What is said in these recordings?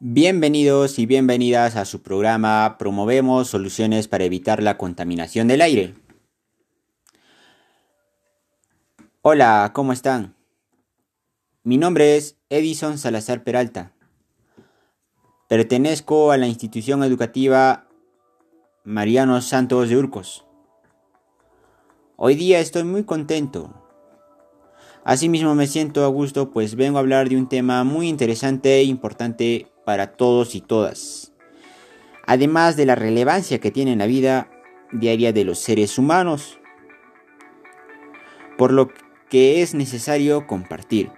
Bienvenidos y bienvenidas a su programa Promovemos soluciones para evitar la contaminación del aire. Hola, ¿cómo están? Mi nombre es Edison Salazar Peralta. Pertenezco a la institución educativa Mariano Santos de Urcos. Hoy día estoy muy contento. Asimismo me siento a gusto pues vengo a hablar de un tema muy interesante e importante para todos y todas. Además de la relevancia que tiene en la vida diaria de los seres humanos. Por lo que es necesario compartir.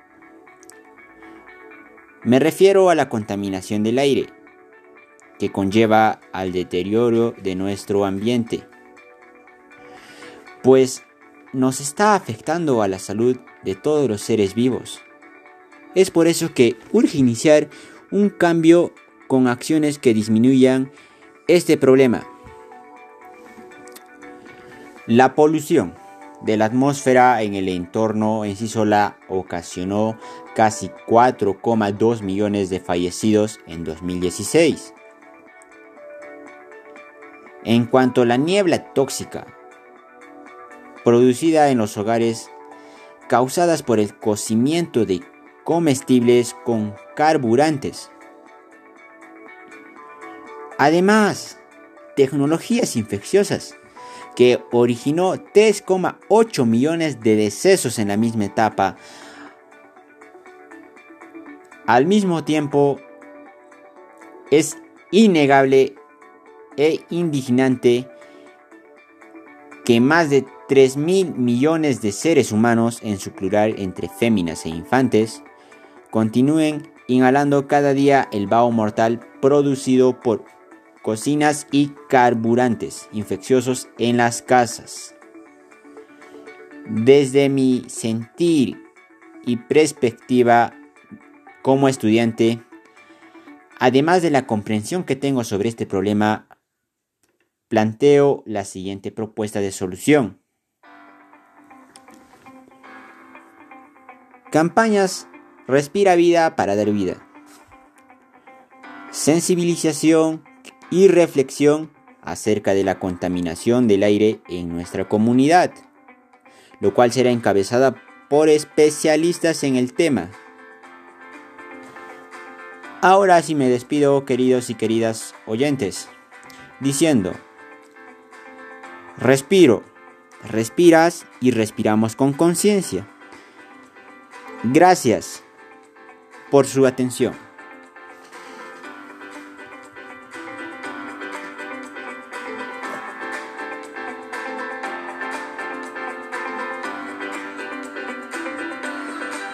Me refiero a la contaminación del aire, que conlleva al deterioro de nuestro ambiente, pues nos está afectando a la salud de todos los seres vivos. Es por eso que urge iniciar un cambio con acciones que disminuyan este problema. La polución de la atmósfera en el entorno en sí sola ocasionó casi 4,2 millones de fallecidos en 2016. En cuanto a la niebla tóxica producida en los hogares causadas por el cocimiento de comestibles con carburantes. Además, tecnologías infecciosas que originó 3,8 millones de decesos en la misma etapa. Al mismo tiempo, es innegable e indignante que más de 3 mil millones de seres humanos, en su plural entre féminas e infantes, continúen inhalando cada día el vaho mortal producido por cocinas y carburantes infecciosos en las casas. Desde mi sentir y perspectiva como estudiante, además de la comprensión que tengo sobre este problema, planteo la siguiente propuesta de solución. Campañas Respira vida para dar vida. Sensibilización y reflexión acerca de la contaminación del aire en nuestra comunidad, lo cual será encabezada por especialistas en el tema. Ahora sí me despido, queridos y queridas oyentes, diciendo, respiro, respiras y respiramos con conciencia. Gracias por su atención.